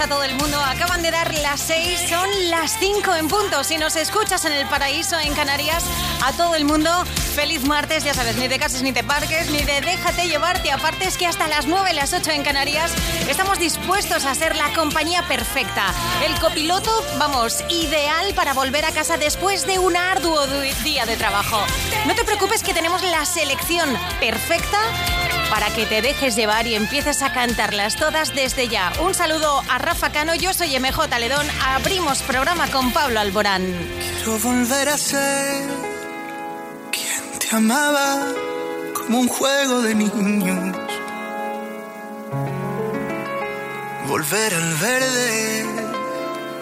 A todo el mundo. Acaban de dar las 6, son las 5 en punto. Si nos escuchas en el paraíso, en Canarias, a todo el mundo, feliz martes. Ya sabes, ni de cases ni de parques, ni de déjate llevarte. Aparte es que hasta las 9, las 8 en Canarias, estamos dispuestos a ser la compañía perfecta. El copiloto, vamos, ideal para volver a casa después de un arduo día de trabajo. No te preocupes que tenemos la selección perfecta para que te dejes llevar y empieces a cantarlas todas desde ya. Un saludo a Rafa Cano, yo soy MJ Ledón, abrimos programa con Pablo Alborán. Quiero volver a ser quien te amaba como un juego de niños. Volver al verde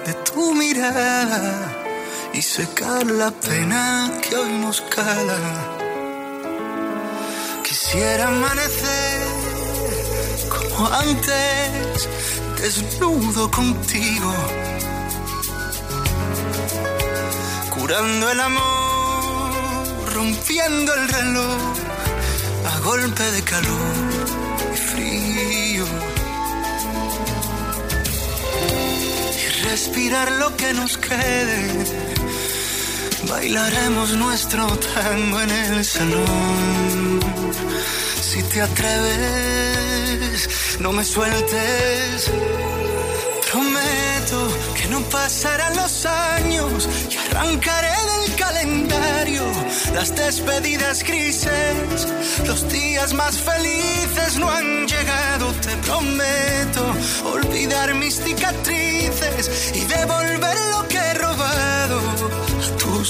de tu mirada y secar la pena que hoy nos cala Quisiera amanecer como antes, desnudo contigo, curando el amor, rompiendo el reloj a golpe de calor y frío. Y respirar lo que nos quede, bailaremos nuestro tango en el salón si te atreves, no me sueltes. Prometo que no pasarán los años y arrancaré del calendario las despedidas grises. Los días más felices no han llegado, te prometo olvidar mis cicatrices y devolver lo que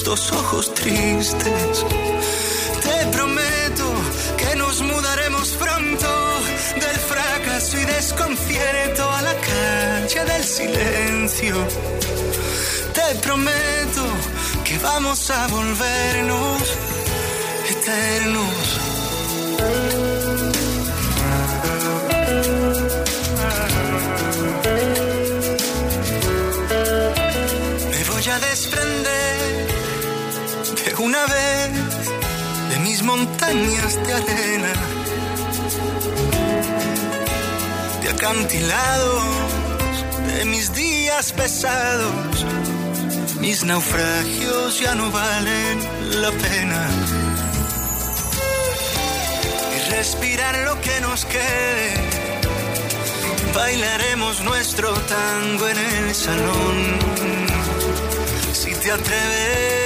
dos ojos tristes. Te prometo nos mudaremos pronto del fracaso y desconcierto a la calle del silencio. Te prometo que vamos a volvernos eternos. Me voy a desprender de una vez montañas de arena, de acantilados, de mis días pesados, mis naufragios ya no valen la pena. Y respirar lo que nos quede, bailaremos nuestro tango en el salón. Si te atreves,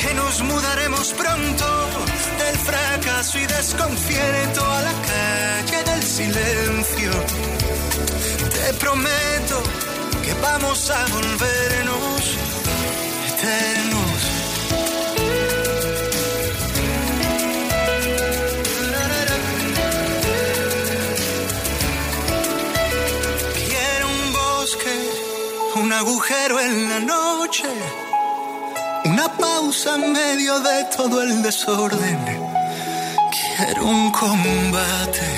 que nos mudaremos pronto del fracaso y desconcierto a la calle del silencio. Te prometo que vamos a volvernos eternos. Quiero un bosque, un agujero en la noche una pausa en medio de todo el desorden. Quiero un combate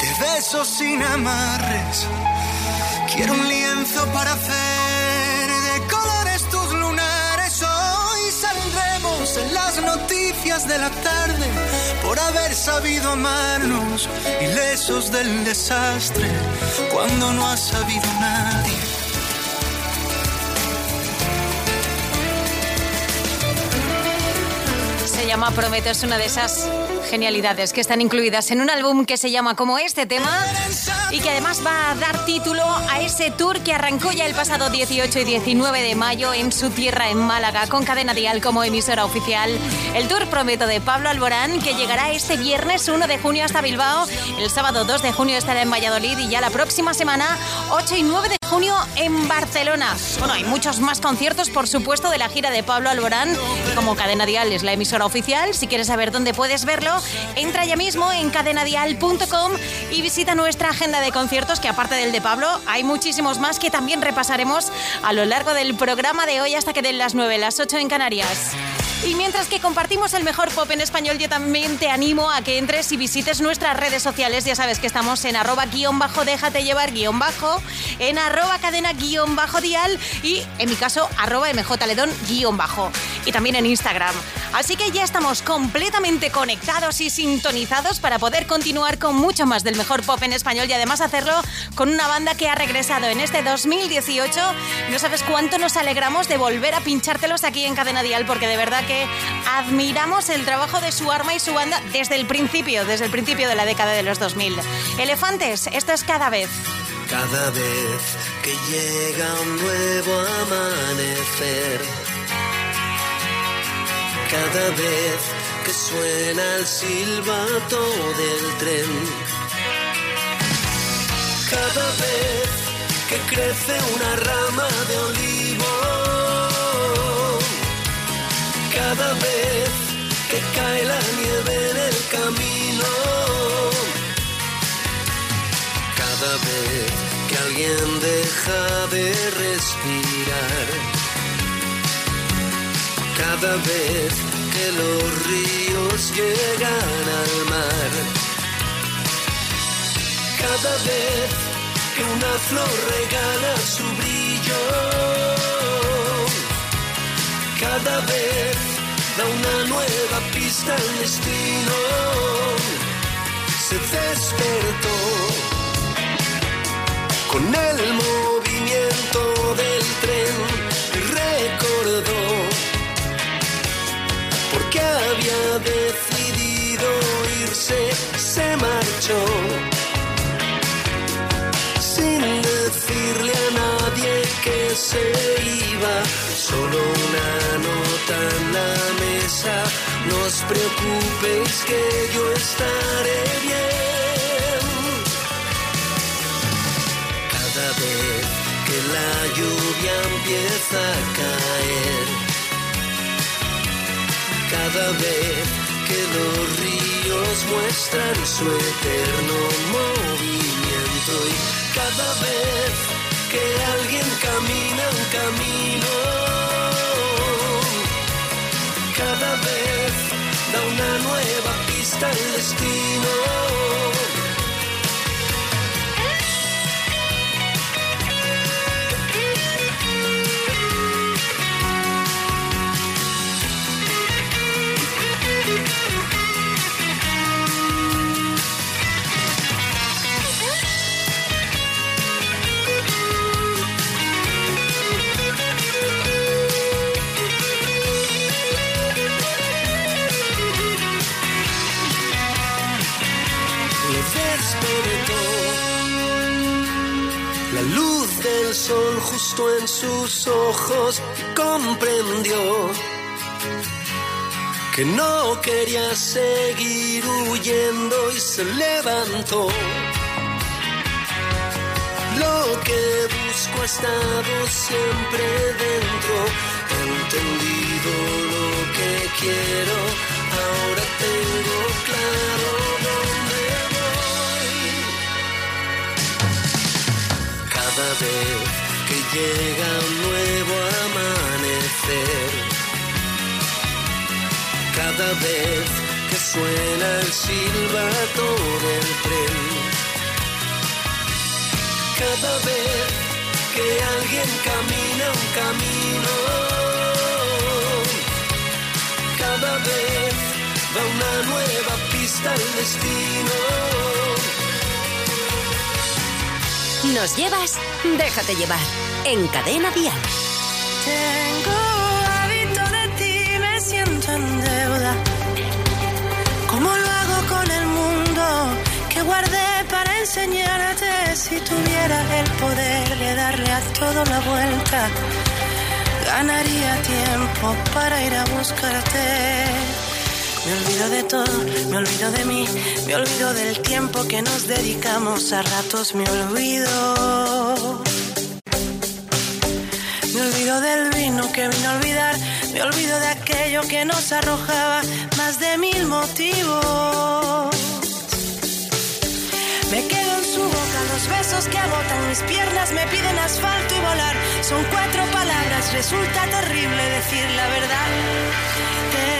de besos sin amarres. Quiero un lienzo para hacer de colores tus lunares. Hoy saldremos en las noticias de la tarde por haber sabido amarnos, ilesos del desastre, cuando no ha sabido nadie llama Prometo, es una de esas genialidades que están incluidas en un álbum que se llama como este tema y que además va a dar título a ese tour que arrancó ya el pasado 18 y 19 de mayo en su tierra en Málaga con Cadena Dial como emisora oficial. El tour Prometo de Pablo Alborán que llegará este viernes 1 de junio hasta Bilbao, el sábado 2 de junio estará en Valladolid y ya la próxima semana 8 y 9 de junio en Barcelona. Bueno, hay muchos más conciertos, por supuesto, de la gira de Pablo Alborán. como Cadena Dial es la emisora oficial, si quieres saber dónde puedes verlo, entra ya mismo en cadenadial.com y visita nuestra agenda de conciertos, que aparte del de Pablo, hay muchísimos más que también repasaremos a lo largo del programa de hoy hasta que den las 9, las 8 en Canarias. Y mientras que compartimos el mejor pop en español, yo también te animo a que entres y visites nuestras redes sociales. Ya sabes que estamos en arroba guion bajo, déjate llevar guion bajo, en arroba cadena guion bajo dial y en mi caso arroba mjledón guion bajo. Y también en Instagram. Así que ya estamos completamente conectados y sintonizados para poder continuar con mucho más del mejor pop en español y además hacerlo con una banda que ha regresado en este 2018. No sabes cuánto nos alegramos de volver a pinchártelos aquí en Cadena Dial porque de verdad admiramos el trabajo de su arma y su banda desde el principio, desde el principio de la década de los 2000. Elefantes, esto es cada vez. Cada vez que llega un nuevo amanecer, cada vez que suena el silbato del tren, cada vez que crece una rama de olivo cada vez que cae la nieve en el camino, cada vez que alguien deja de respirar, cada vez que los ríos llegan al mar, cada vez que una flor regala su brillo, cada vez da una nueva pista al destino. Se despertó. Con el movimiento del tren recordó porque había decidido irse, se marchó. Sin decirle a nadie se iba, solo una nota en la no os preocupéis que yo estaré bien. Cada vez que la lluvia empieza a caer, cada vez que los ríos muestran su eterno movimiento y cada vez que alguien camina un camino cada vez da una nueva pista al destino. Sol justo en sus ojos comprendió que no quería seguir huyendo y se levantó. Lo que busco ha estado siempre dentro, entendido lo que quiero, ahora tengo claro dónde Cada vez que llega un nuevo amanecer. Cada vez que suena el silbato del tren. Cada vez que alguien camina un camino. Cada vez da una nueva pista al destino. Nos llevas, déjate llevar en Cadena Vial. Tengo hábito de ti, me siento en deuda. ¿Cómo lo hago con el mundo que guardé para enseñarte? Si tuviera el poder de darle a todo la vuelta, ganaría tiempo para ir a buscarte. Me olvido de todo, me olvido de mí, me olvido del tiempo que nos dedicamos, a ratos me olvido olvido del vino que vino a olvidar, me olvido de aquello que nos arrojaba más de mil motivos. Me quedo en su boca, los besos que agotan mis piernas me piden asfalto y volar. Son cuatro palabras, resulta terrible decir la verdad.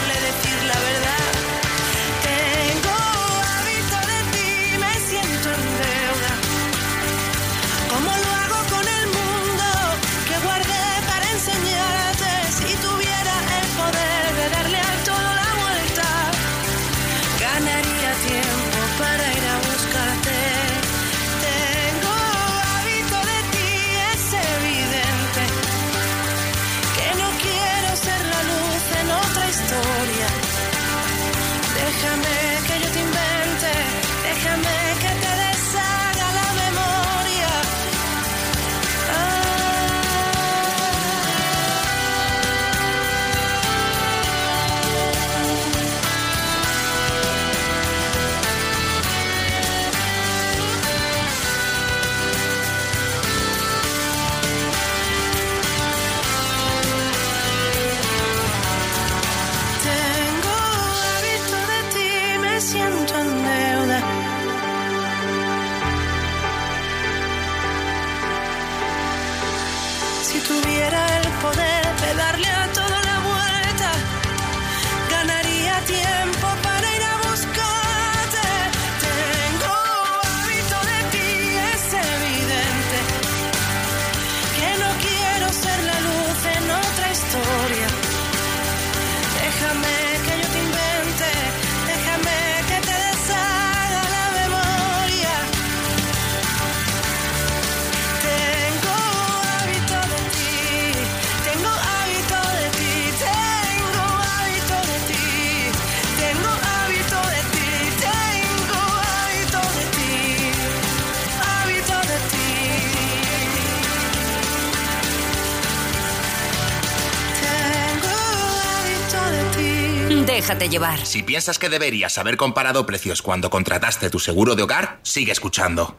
Llevar. Si piensas que deberías haber comparado precios cuando contrataste tu seguro de hogar, sigue escuchando.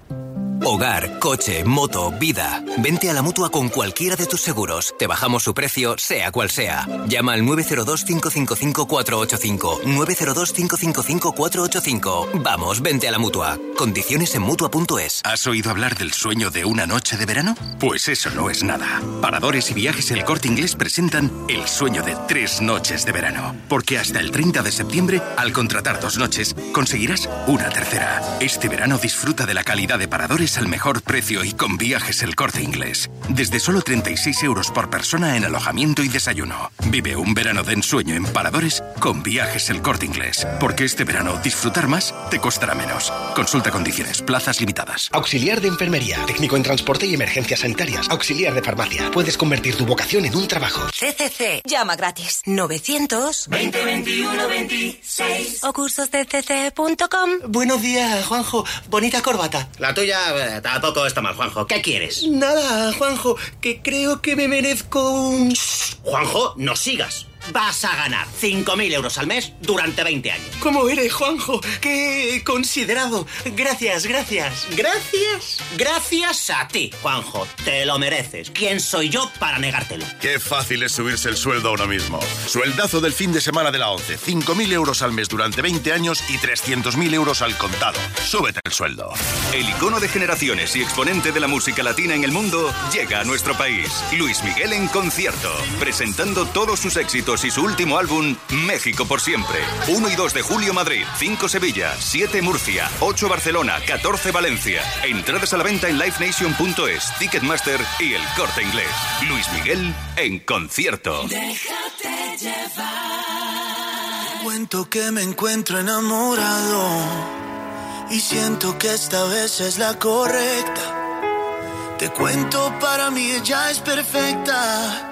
Hogar, coche, moto, vida. Vente a la mutua con cualquiera de tus seguros. Te bajamos su precio, sea cual sea. Llama al 902-555-485. 902-555-485. Vamos, vente a la mutua. Condiciones en mutua.es. ¿Has oído hablar del sueño de una noche de verano? Pues eso no es nada. Paradores y viajes El Corte Inglés presentan el sueño de tres noches de verano. Porque hasta el 30 de septiembre, al contratar dos noches, conseguirás una tercera. Este verano disfruta de la calidad de Paradores al mejor precio y con viajes El Corte Inglés. Desde solo 36 euros por persona en alojamiento y desayuno. Vive un verano de ensueño en Paradores con viajes El Corte Inglés. Porque este verano disfrutar más te costará menos. Consulta condiciones, plazas limitadas. Auxiliar de enfermería, técnico en transporte y emergencias sanitarias, auxiliar de farmacia. Puedes convertir tu vocación en un trabajo. CCC. Llama gratis. 900 2021 26 o cursosdecc.com. Buenos días, Juanjo. Bonita corbata. La tuya eh, tampoco está mal, Juanjo. ¿Qué quieres? Nada, Juanjo, que creo que me merezco un... Juanjo, no sigas. Vas a ganar 5.000 euros al mes durante 20 años. ¿Cómo eres, Juanjo? ¡Qué considerado! Gracias, gracias. Gracias. Gracias a ti, Juanjo. Te lo mereces. ¿Quién soy yo para negártelo? Qué fácil es subirse el sueldo a uno mismo. Sueldazo del fin de semana de la 11. 5.000 euros al mes durante 20 años y 300.000 euros al contado. Súbete el sueldo. El icono de generaciones y exponente de la música latina en el mundo llega a nuestro país. Luis Miguel en concierto. Presentando todos sus éxitos y su último álbum, México por siempre. 1 y 2 de julio Madrid, 5 Sevilla, 7 Murcia, 8 Barcelona, 14 Valencia. Entradas a la venta en livenation.es, Ticketmaster y el corte inglés. Luis Miguel en concierto. Déjate llevar. Cuento que me encuentro enamorado y siento que esta vez es la correcta. Te cuento, para mí ella es perfecta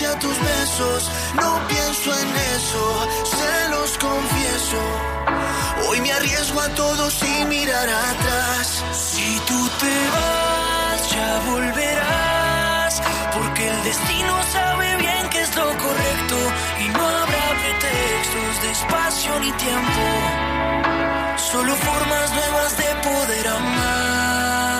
hacia tus besos. No pienso en eso, se los confieso. Hoy me arriesgo a todo sin mirar atrás. Si tú te vas, ya volverás. Porque el destino sabe bien que es lo correcto. Y no habrá pretextos de espacio ni tiempo. Solo formas nuevas de poder amar.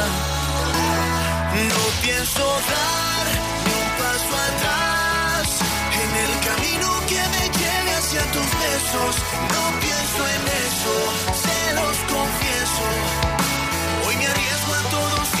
Pienso dar ni un paso atrás en el camino que me lleve hacia tus besos. No pienso en eso, se los confieso. Hoy me arriesgo a todo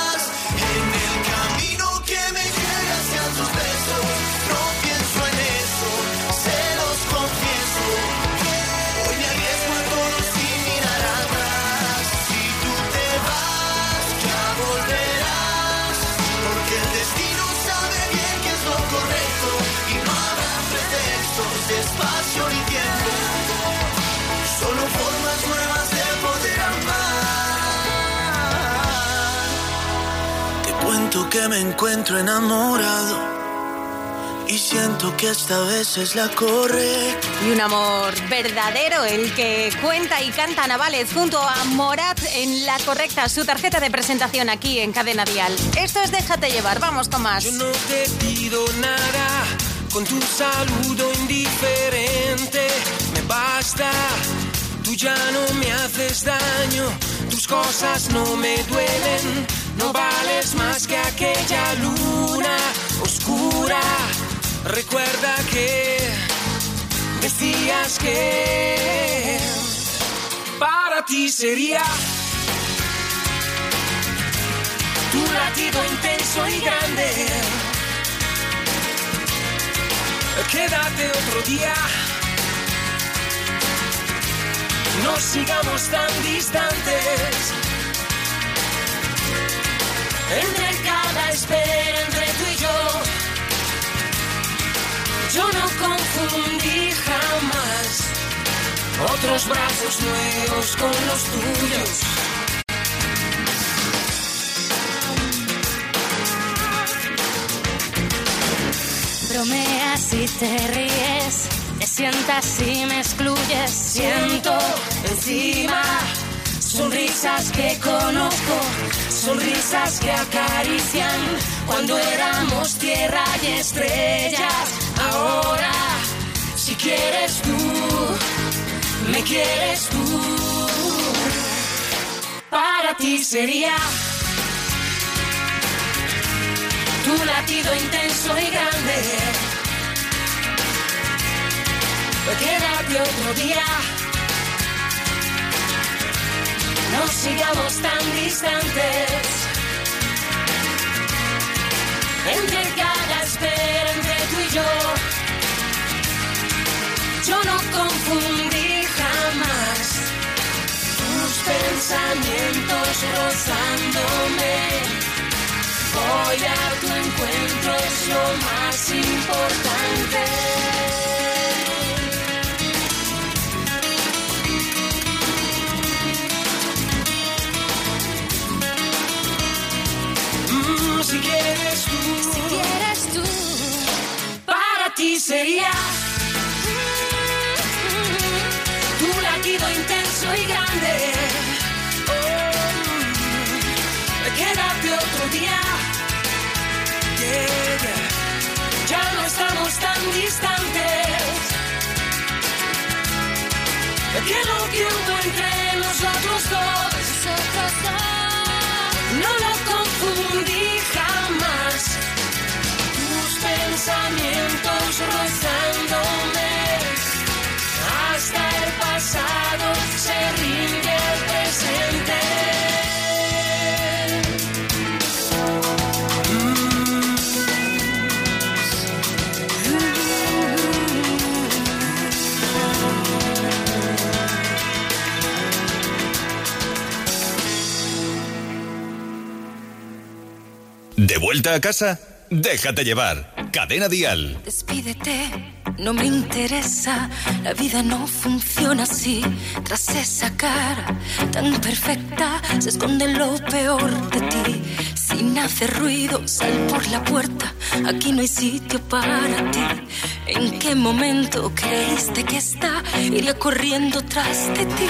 cuento que me encuentro enamorado y siento que esta vez es la correcta. Y un amor verdadero, el que cuenta y canta Navales junto a Morat en la correcta, su tarjeta de presentación aquí en Cadena Dial. Esto es Déjate llevar, vamos con más. Yo no te pido nada con tu saludo indiferente. Me basta, tú ya no me haces daño, tus cosas no me duelen. No vales más que aquella luna oscura. Recuerda que decías que para ti sería tu latido intenso y grande quédate otro día. No sigamos tan distantes. Entre cada espera, entre tú y yo, yo no confundí jamás otros brazos nuevos con los tuyos. Bromeas y te ríes, te sientas y me excluyes. Siento encima sonrisas que conozco, sonrisas que acarician cuando éramos tierra y estrellas. Ahora, si quieres tú, me quieres tú, para ti sería tu latido intenso y grande. Quédate otro día. No sigamos tan distantes. Entre cada espera, entre tú y yo. Yo no confundí jamás tus pensamientos rozándome. Voy a tu encuentro, es lo más importante. Si quieres tú, Si quieres tú, para ti sería tu latido intenso y grande. Oh, quédate otro día. yeah, yeah. Ya no estamos tan distantes. Que lo que hubo entre nosotros dos, no vuelta a casa? Déjate llevar. Cadena Dial. Despídete, no me interesa, la vida no funciona así. Tras esa cara tan perfecta se esconde lo peor de ti. Sin hacer ruido, sal por la puerta, aquí no hay sitio para ti. ¿En qué momento creíste que está? Iría corriendo tras de ti.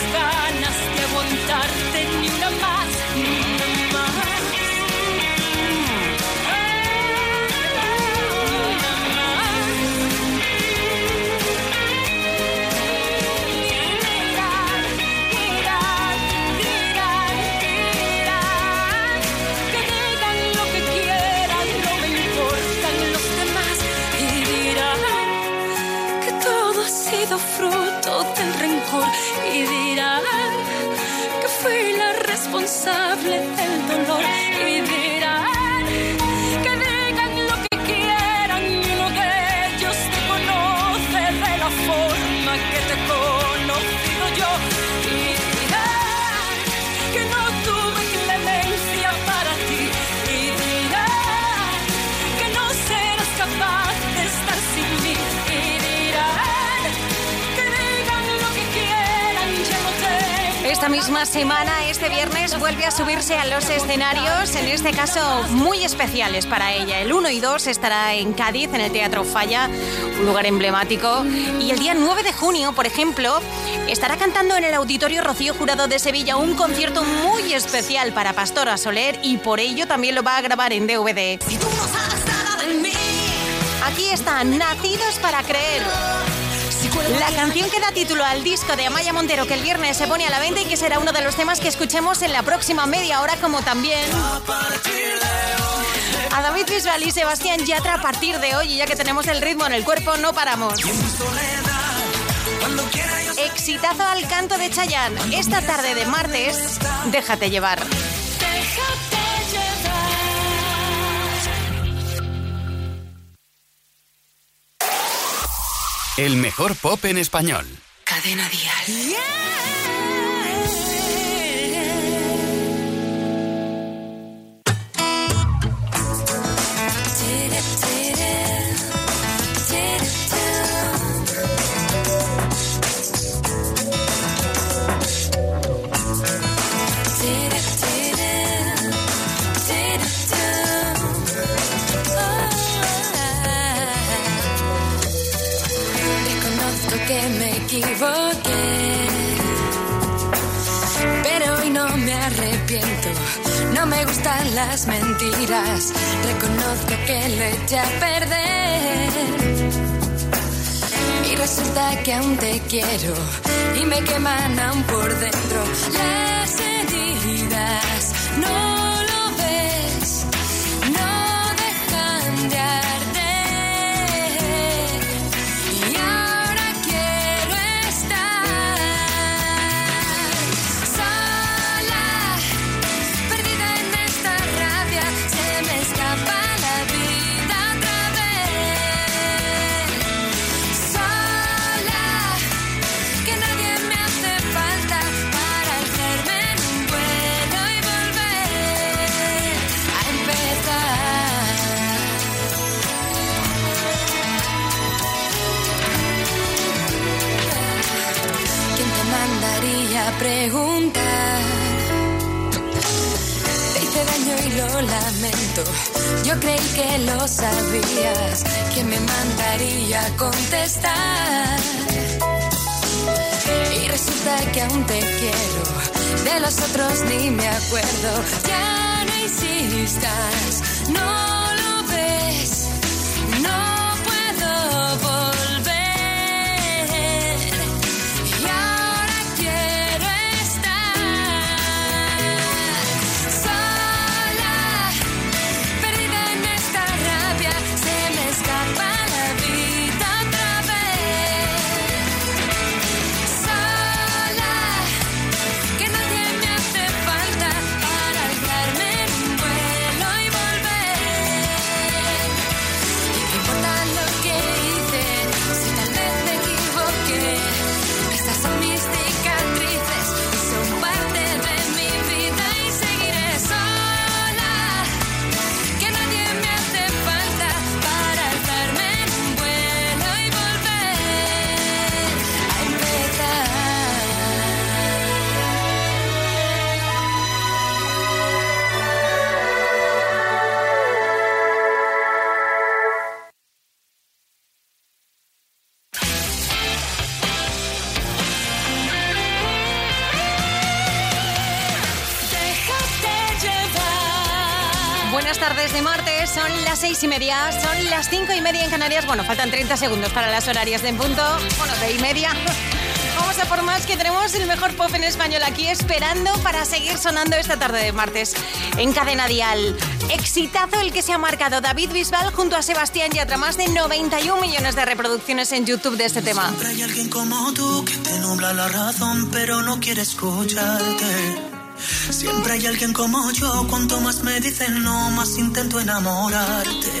las ganas de aguantarte ni misma semana, este viernes, vuelve a subirse a los escenarios, en este caso muy especiales para ella. El 1 y 2 estará en Cádiz, en el Teatro Falla, un lugar emblemático. Y el día 9 de junio, por ejemplo, estará cantando en el Auditorio Rocío Jurado de Sevilla un concierto muy especial para Pastora Soler y por ello también lo va a grabar en DVD. Aquí están, Nacidos para Creer. La canción que da título al disco de Amaya Montero que el viernes se pone a la venta y que será uno de los temas que escuchemos en la próxima media hora como también a David Bisbal y Sebastián Yatra a partir de hoy y ya que tenemos el ritmo en el cuerpo no paramos. Exitazo al canto de Chayanne. Esta tarde de martes, déjate llevar. El mejor pop en español. Cadena Dial. Reconozco No me gustan las mentiras. Reconozco que lo eché a perder. Y resulta que aún te quiero y me queman aún por dentro las heridas. Yo creí que lo sabías. ¿Quién me mandaría a contestar? Y resulta que aún te quiero. De los otros ni me acuerdo. Ya no insistas, no lo ves. No Bueno, faltan 30 segundos para las horarias de en punto. Bueno, de y media. Vamos a por más que tenemos el mejor pop en español aquí esperando para seguir sonando esta tarde de martes en Cadena Dial. Exitazo el que se ha marcado David Bisbal junto a Sebastián Yatra, más de 91 millones de reproducciones en YouTube de este tema. Siempre hay alguien como tú que te nubla la razón, pero no quiere escucharte. Siempre hay alguien como yo. Cuanto más me dicen no, más intento enamorarte.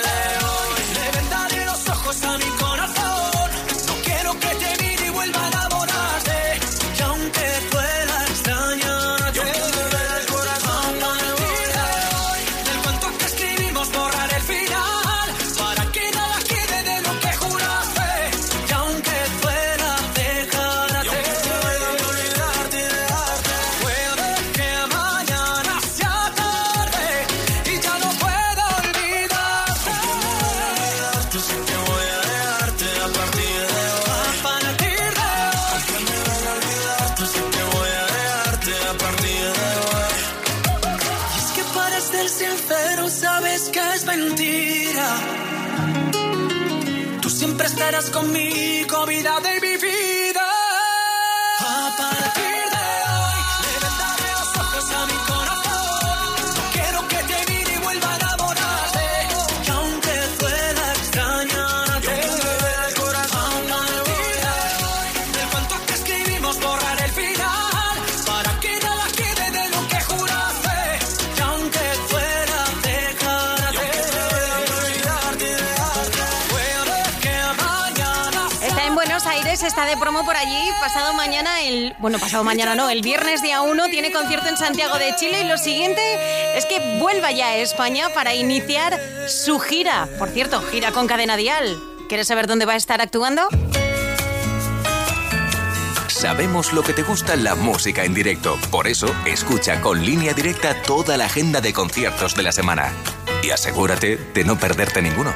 sincero sabes que es mentira. Tú siempre estarás conmigo, vida de mi por allí. Pasado mañana, el. Bueno, pasado mañana no, el viernes día 1 tiene concierto en Santiago de Chile y lo siguiente es que vuelva ya a España para iniciar su gira. Por cierto, gira con cadena dial. ¿Quieres saber dónde va a estar actuando? Sabemos lo que te gusta la música en directo. Por eso, escucha con línea directa toda la agenda de conciertos de la semana. Y asegúrate de no perderte ninguno.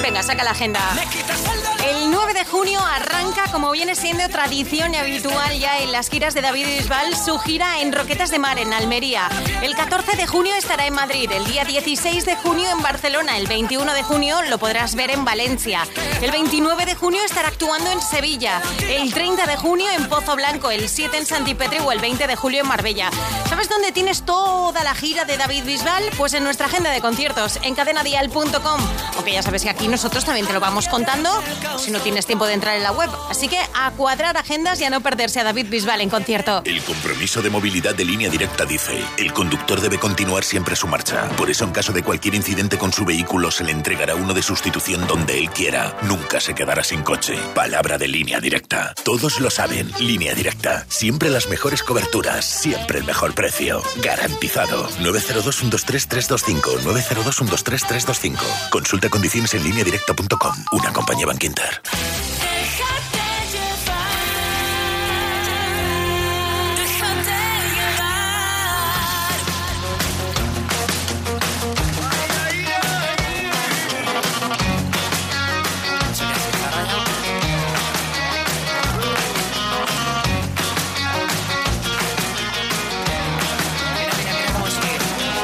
Venga, saca la agenda. El 9 de junio arranca, como viene siendo tradición y habitual ya en las giras de David Bisbal, su gira en Roquetas de Mar, en Almería. El 14 de junio estará en Madrid, el día 16 de junio en Barcelona, el 21 de junio lo podrás ver en Valencia, el 29 de junio estará actuando en Sevilla, el 30 de junio en Pozo Blanco, el 7 en Santipetri o el 20 de julio en Marbella. ¿Sabes dónde tienes toda la gira de David Bisbal? Pues en nuestra agenda de conciertos, en cadenadial.com. Aunque ya sabes que aquí nosotros también te lo vamos contando, si no tienes tiempo de entrar en la web. Así que a cuadrar agendas y a no perderse a David Bisbal en concierto. El compromiso de movilidad de línea directa dice, el conductor debe continuar siempre su marcha. Por eso en caso de cualquier incidente con su vehículo se le entregará uno de sustitución donde él quiera. Nunca se quedará sin coche. Palabra de línea directa. Todos lo saben, línea directa. Siempre las mejores coberturas, siempre el mejor precio. Garantizado. 902-123-325. 902-123-325. Consulta condiciones en línea directa.com. Una compañía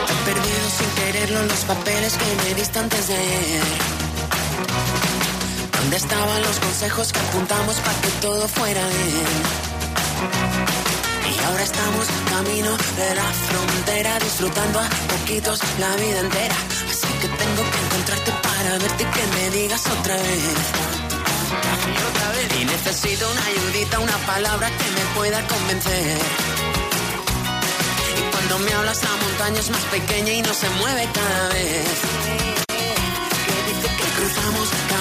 He perdido sin quererlo los papeles que me diste antes de ayer. ¿Dónde estaban los consejos que apuntamos para que todo fuera bien? Y ahora estamos camino de la frontera, disfrutando a poquitos la vida entera. Así que tengo que encontrarte para verte y que me digas otra vez. Y otra vez. Y necesito una ayudita, una palabra que me pueda convencer. Cuando me hablas la montaña es más pequeña y no se mueve cada vez.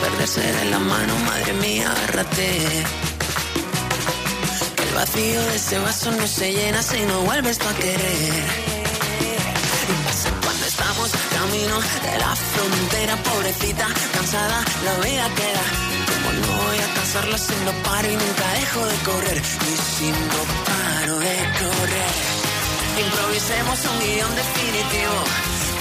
Perderse de la mano, madre mía, agárrate. El vacío de ese vaso no se llena si no vuelves tú a querer. Y cuando estamos camino de la frontera, pobrecita, cansada, la vida queda. Como no voy a cansarla si no paro y nunca dejo de correr. Y si no paro de correr, improvisemos un guion definitivo.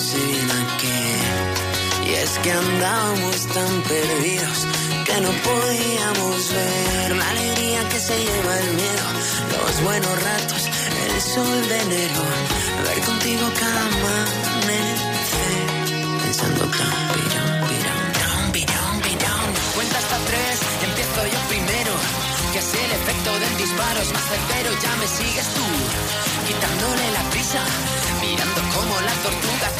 A qué. Y es que andábamos tan perdidos que no podíamos ver la alegría que se lleva el miedo, los buenos ratos, el sol de enero, ver contigo cada amanecer, pensando tan pirón, pirón, pirón, pirón. Cuenta hasta tres, empiezo yo primero. Que así el efecto del disparo es más certero, ya me sigues tú, quitándole la prisa, mirando como la tortuga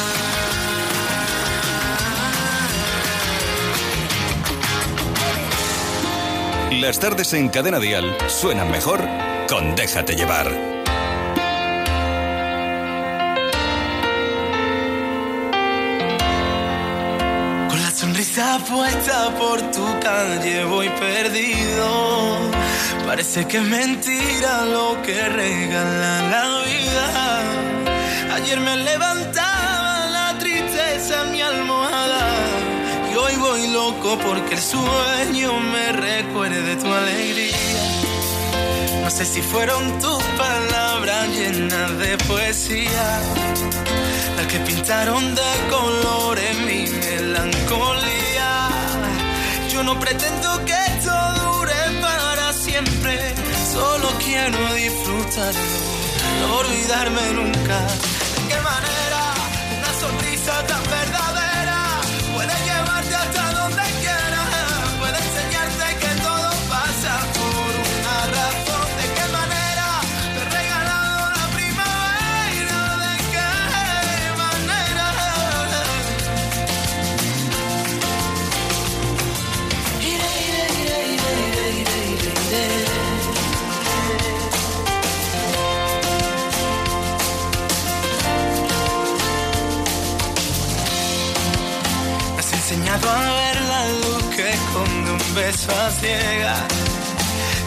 Las tardes en Cadena Dial suenan mejor con Déjate llevar. Con la sonrisa puesta por tu calle voy perdido. Parece que es mentira lo que regala la vida. Ayer me levantaba Y hoy voy loco porque el sueño me recuerde tu alegría. No sé si fueron tus palabras llenas de poesía las que pintaron de colores mi melancolía. Yo no pretendo que esto dure para siempre, solo quiero disfrutarlo, no olvidarme nunca. ¿De qué manera una sonrisa tan un beso a ciegas.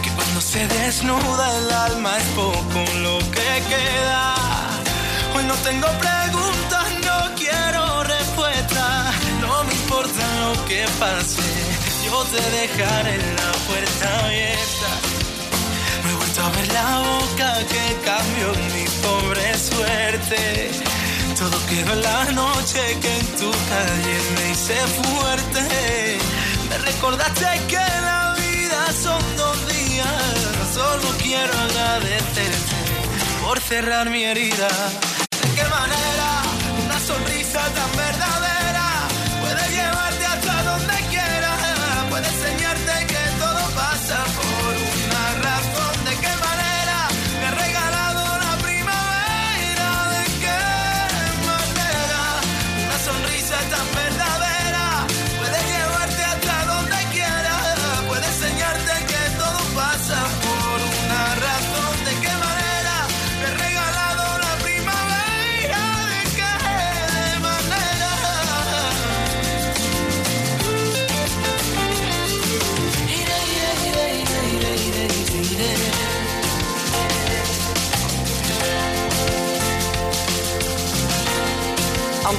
Que cuando se desnuda el alma es poco lo que queda. Hoy no tengo preguntas, no quiero respuestas. No me importa lo que pase, yo te dejaré la puerta abierta. No he vuelto a ver la boca que cambió mi pobre suerte. Todo quedó en la noche que en tu calle me hice fuerte. Recordaste que la vida son dos días. Solo quiero agradecerte por cerrar mi herida. ¿De qué manera una sonrisa tan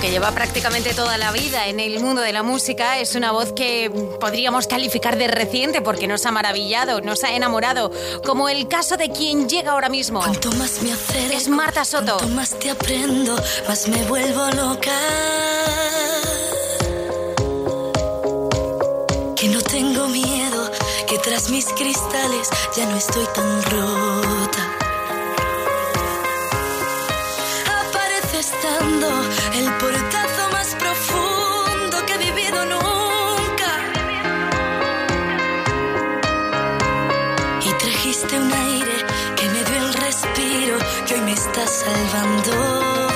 Aunque lleva prácticamente toda la vida en el mundo de la música, es una voz que podríamos calificar de reciente porque nos ha maravillado, nos ha enamorado, como el caso de quien llega ahora mismo. Cuanto más me acerco, es Marta Soto. Cuanto más te aprendo, más me vuelvo loca. Que no tengo miedo, que tras mis cristales ya no estoy tan rota. El portazo más profundo que he vivido nunca. Y trajiste un aire que me dio el respiro que hoy me está salvando.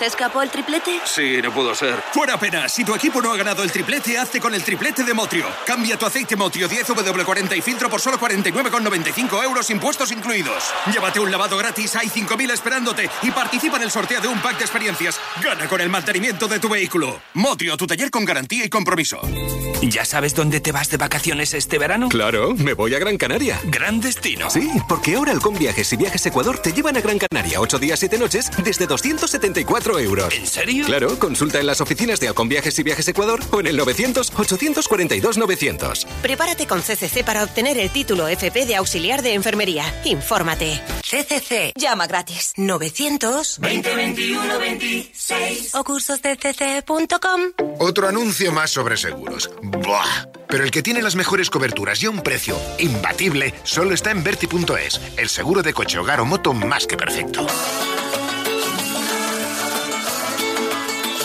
¿Se escapó el triplete? Sí, no pudo ser. Fuera pena. Si tu equipo no ha ganado el triplete, hazte con el triplete de Motrio. Cambia tu aceite Motrio 10 W40 y filtro por solo 49,95 euros, impuestos incluidos. Llévate un lavado gratis, hay 5.000 esperándote y participa en el sorteo de un pack de experiencias. Gana con el mantenimiento de tu vehículo. Motrio, tu taller con garantía y compromiso. ¿Ya sabes dónde te vas de vacaciones este verano? Claro, me voy a Gran Canaria. Gran destino. Sí, porque ahora Alcon Viajes y Viajes Ecuador te llevan a Gran Canaria 8 días, 7 noches desde 274 euros. ¿En serio? Claro, consulta en las oficinas de Alcon Viajes y Viajes Ecuador o en el 900-842-900. Prepárate con CCC para obtener el título FP de auxiliar de enfermería. Infórmate. CCC. Llama gratis. 900 2021 26 o cursosdcc.com. Otro anuncio más sobre seguros. ¡Buah! Pero el que tiene las mejores coberturas y a un precio imbatible solo está en Verti.es, el seguro de coche, hogar o moto más que perfecto.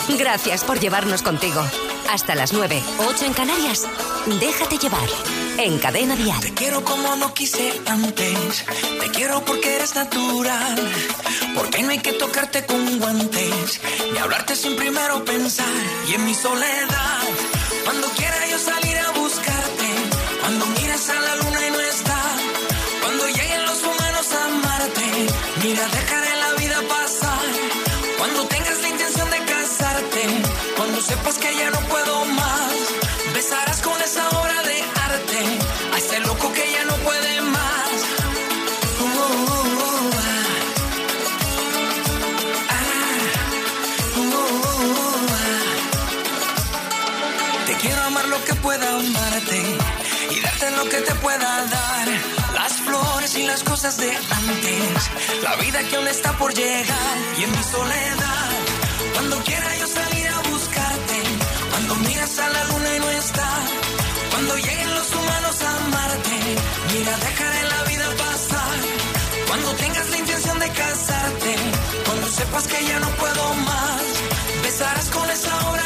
Gracias por llevarnos contigo. Hasta las 9, 8 en Canarias. Déjate llevar. En Cadena Dial. Te quiero como no quise antes. Te quiero porque eres natural. Porque no hay que tocarte con guantes. Ni hablarte sin primero pensar. Y en mi soledad, cuando quiera yo salir a buscarte. Cuando mires a la luna y no está. Cuando lleguen los humanos a amarte. Mira, dejaré sepas que ya no puedo más. Besarás con esa obra de arte. A ese loco que ya no puede más. Uh, uh, uh. Te quiero amar lo que pueda amarte y darte lo que te pueda dar. Las flores y las cosas de antes, la vida que aún está por llegar y en mi soledad. Cuando quiera yo salir a la luna y no está, cuando lleguen los humanos a amarte, mira, dejaré la vida pasar. Cuando tengas la intención de casarte, cuando sepas que ya no puedo más, besarás con esa obra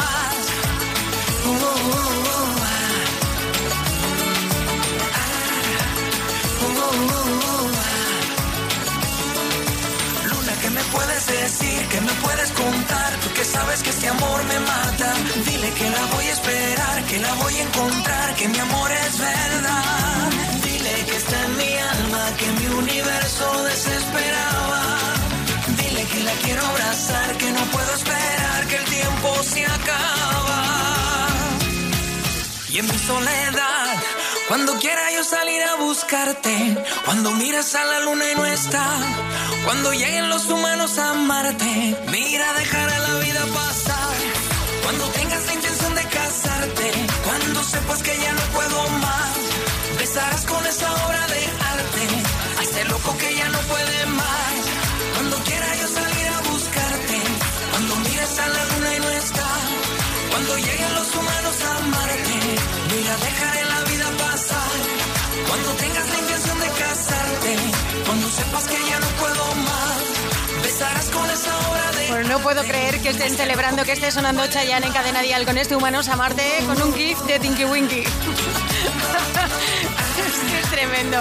Decir? ¿Qué me puedes contar? Tú que sabes que este amor me mata. Dile que la voy a esperar, que la voy a encontrar, que mi amor es verdad. Dile que está en mi alma, que mi universo desesperaba. Dile que la quiero abrazar, que no puedo esperar, que el tiempo se acaba. Y en mi soledad, cuando quiera yo salir a buscarte, cuando miras a la luna y no está, cuando lleguen los humanos a amarte, mira, dejará la vida pasar. Cuando tengas la intención de casarte, cuando sepas que ya no puedo más, besarás con esa obra de arte a loco que ya no puede más. Cuando quiera yo salir a buscarte, cuando mires a la luna y no está, cuando lleguen los humanos a amarte, mira, dejaré la vida pasar. Cuando tengas la intención de casarte, cuando sepas que ya no puedo más, besarás con esa obra de Bueno, no puedo creer que estén celebrando que esté sonando Chayanne en cadena dial con este Humanos a Marte con un GIF de Tinky Winky. Tremendo.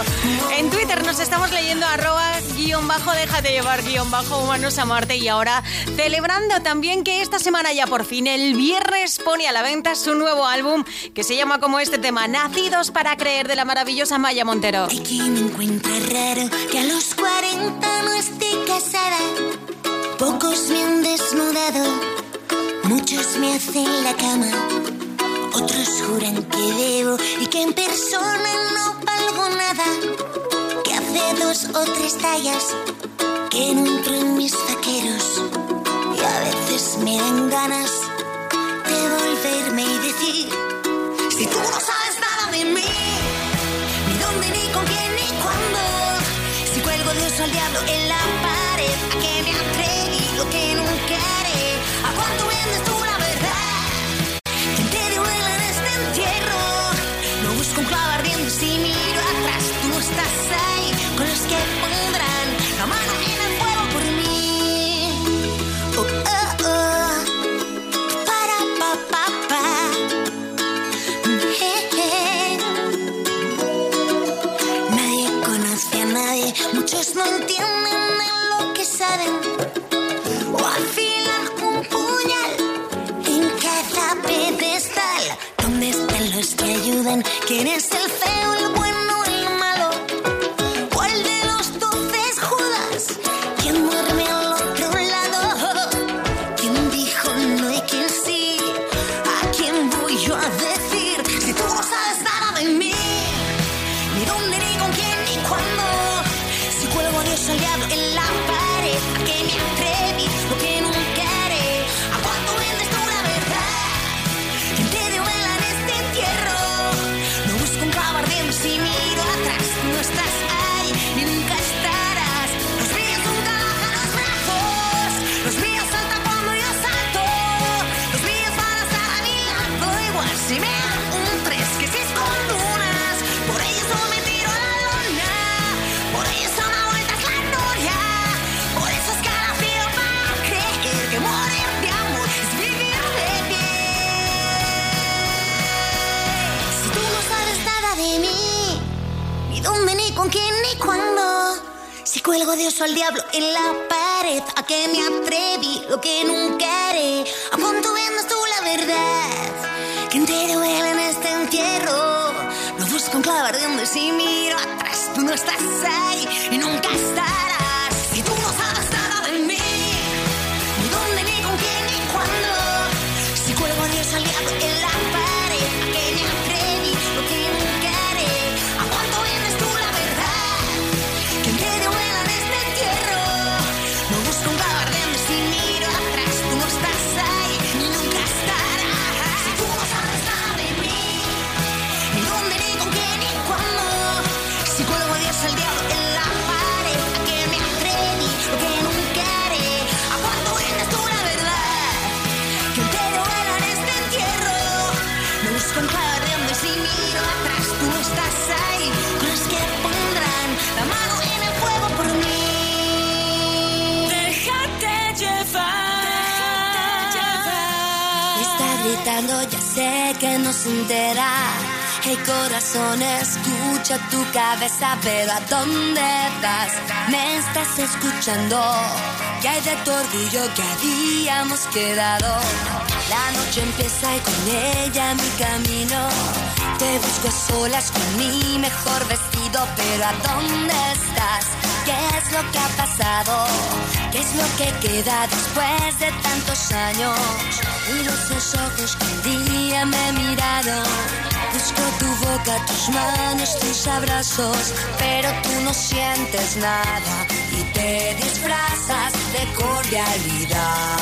En Twitter nos estamos leyendo arroba guion bajo, déjate llevar guion bajo humanos a Marte y ahora celebrando también que esta semana ya por fin, el viernes, pone a la venta su nuevo álbum que se llama como este tema, Nacidos para creer de la maravillosa Maya Montero. Aquí me encuentra raro que a los 40 no esté casada. Pocos me han desnudado, muchos me hacen la cama. Otros juran que debo y que en persona no valgo nada. Que hace dos o tres tallas que no entro en mis vaqueros. Y a veces me dan ganas de volverme y decir: Si tú no sabes nada de mí, ni dónde, ni con quién, ni cuándo. Si cuelgo de oso al diablo en la ¿Dónde están los que ayudan? ¿Quién es el feo, al diablo en la pared, a que me atreví, lo que nunca haré. ¿A cuánto vendes tú la verdad? ¿Quién te duele en este entierro? No busco un clavo ardiendo y si miro atrás, tú no estás ahí que no se entera. Hey corazón, escucha tu cabeza, pero ¿a dónde vas? Me estás escuchando. ¿Qué hay de tu orgullo que habíamos quedado? La noche empieza y con ella mi camino. Te busco a solas con mi mejor vestido, pero ¿a dónde estás? ¿Qué es lo que ha pasado? ¿Qué es lo que queda después de tantos años? Miro esos ojos que un día me miraron. Busco tu boca, tus manos, tus abrazos, pero tú no sientes nada y te disfrazas de cordialidad.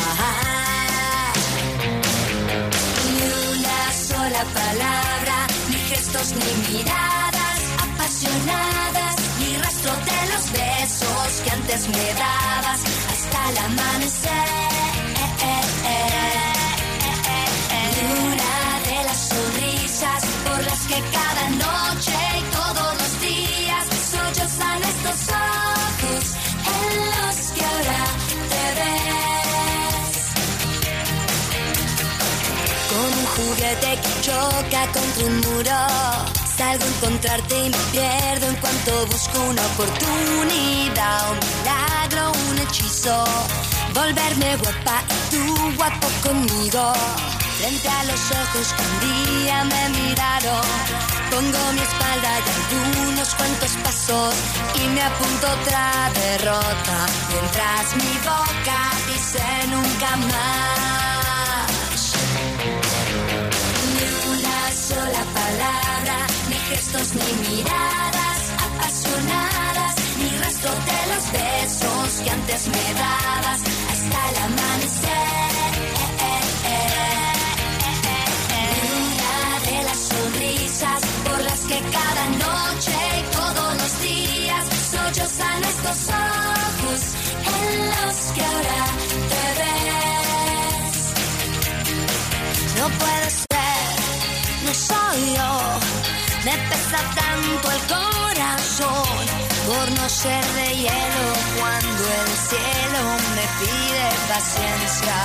Ni una sola palabra, ni gestos ni miradas apasionadas, de los besos que antes me dabas hasta el amanecer. Ni una de las sonrisas por las que cada noche y todos los días sollozan estos ojos en los que ahora te ves. Como un juguete que choca contra un muro. Salgo a encontrarte y me pierdo en cuanto busco una oportunidad, un milagro, un hechizo. Volverme guapa y tú guapo conmigo. Frente a los ojos que un día me miraron. Pongo mi espalda y algunos cuantos pasos y me apunto otra derrota. Mientras mi boca dice nunca más. ni miradas apasionadas, ni resto de los besos que antes me dabas hasta el amanecer. Ni una de las sonrisas por las que cada noche y todos los días sollozan estos ojos en los que ahora te ves. No puede ser, no soy yo me pesa tanto el corazón por no ser de hielo cuando el cielo me pide paciencia.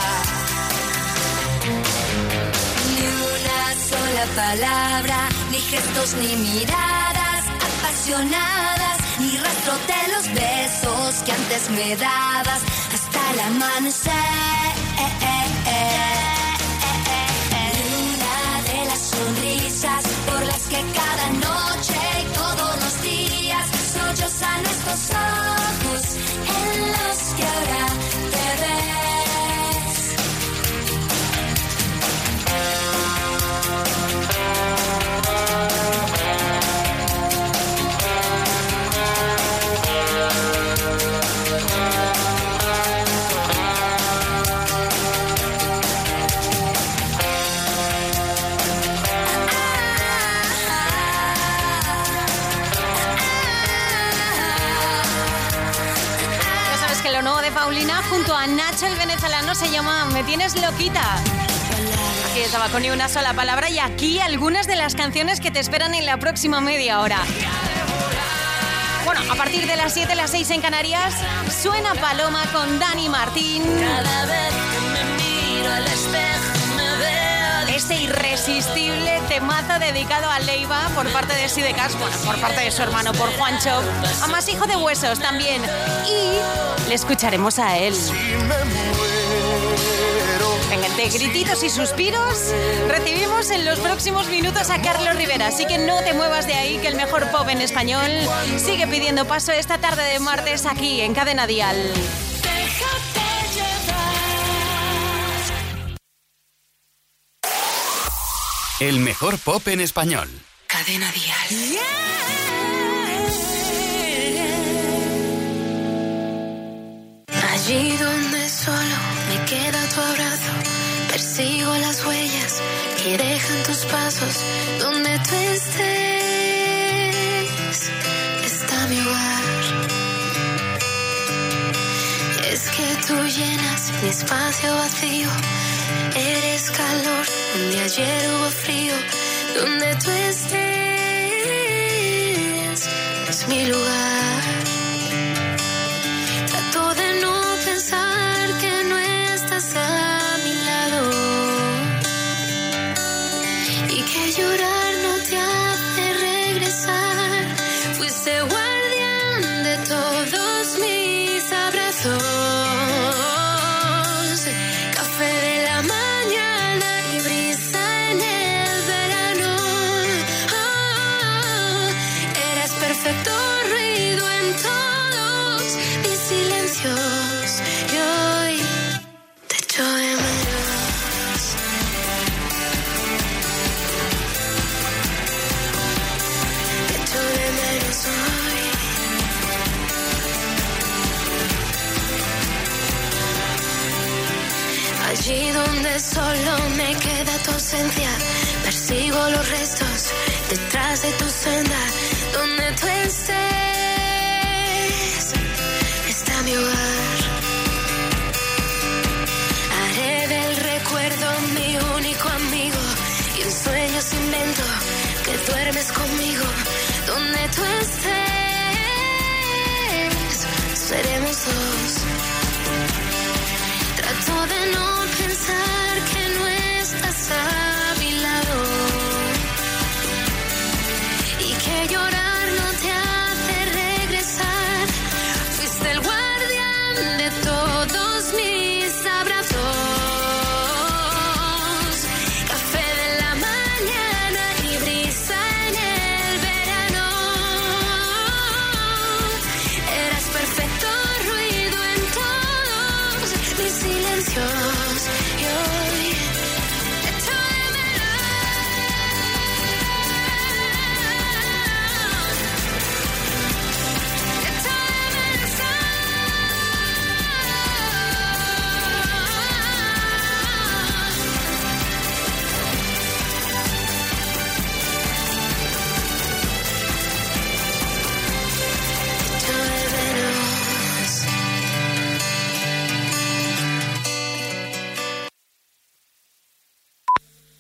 Ni una sola palabra, ni gestos, ni miradas apasionadas, ni rastro de los besos que antes me dabas hasta el amanecer. Sollozan estos se llama Me tienes loquita. Aquí estaba con ni una sola palabra y aquí algunas de las canciones que te esperan en la próxima media hora. Bueno, a partir de las 7, las 6 en Canarias, suena Paloma con Dani Martín. Cada vez que me miro al espejo Ese irresistible temazo dedicado a Leiva por parte de Sidecas, bueno, por parte de su hermano, por Juancho. A más hijo de huesos también. Y le escucharemos a él. Venga, entre grititos y suspiros, recibimos en los próximos minutos a Carlos Rivera. Así que no te muevas de ahí, que el mejor pop en español sigue pidiendo paso esta tarde de martes aquí en Cadena Dial. El mejor pop en español. Cadena Dial. Allí donde solo me queda tu abrazo, persigo las huellas que dejan tus pasos. Donde tú estés, está mi hogar. Es que tú llenas mi espacio vacío. Eres calor donde ayer hubo frío. Donde tú estés, es mi lugar. Silencios. Y hoy te echo de menos. Te echo de menos hoy. Allí donde solo me queda tu ausencia, persigo los restos detrás de tu tú estés, seremos dos. Trato de no pensar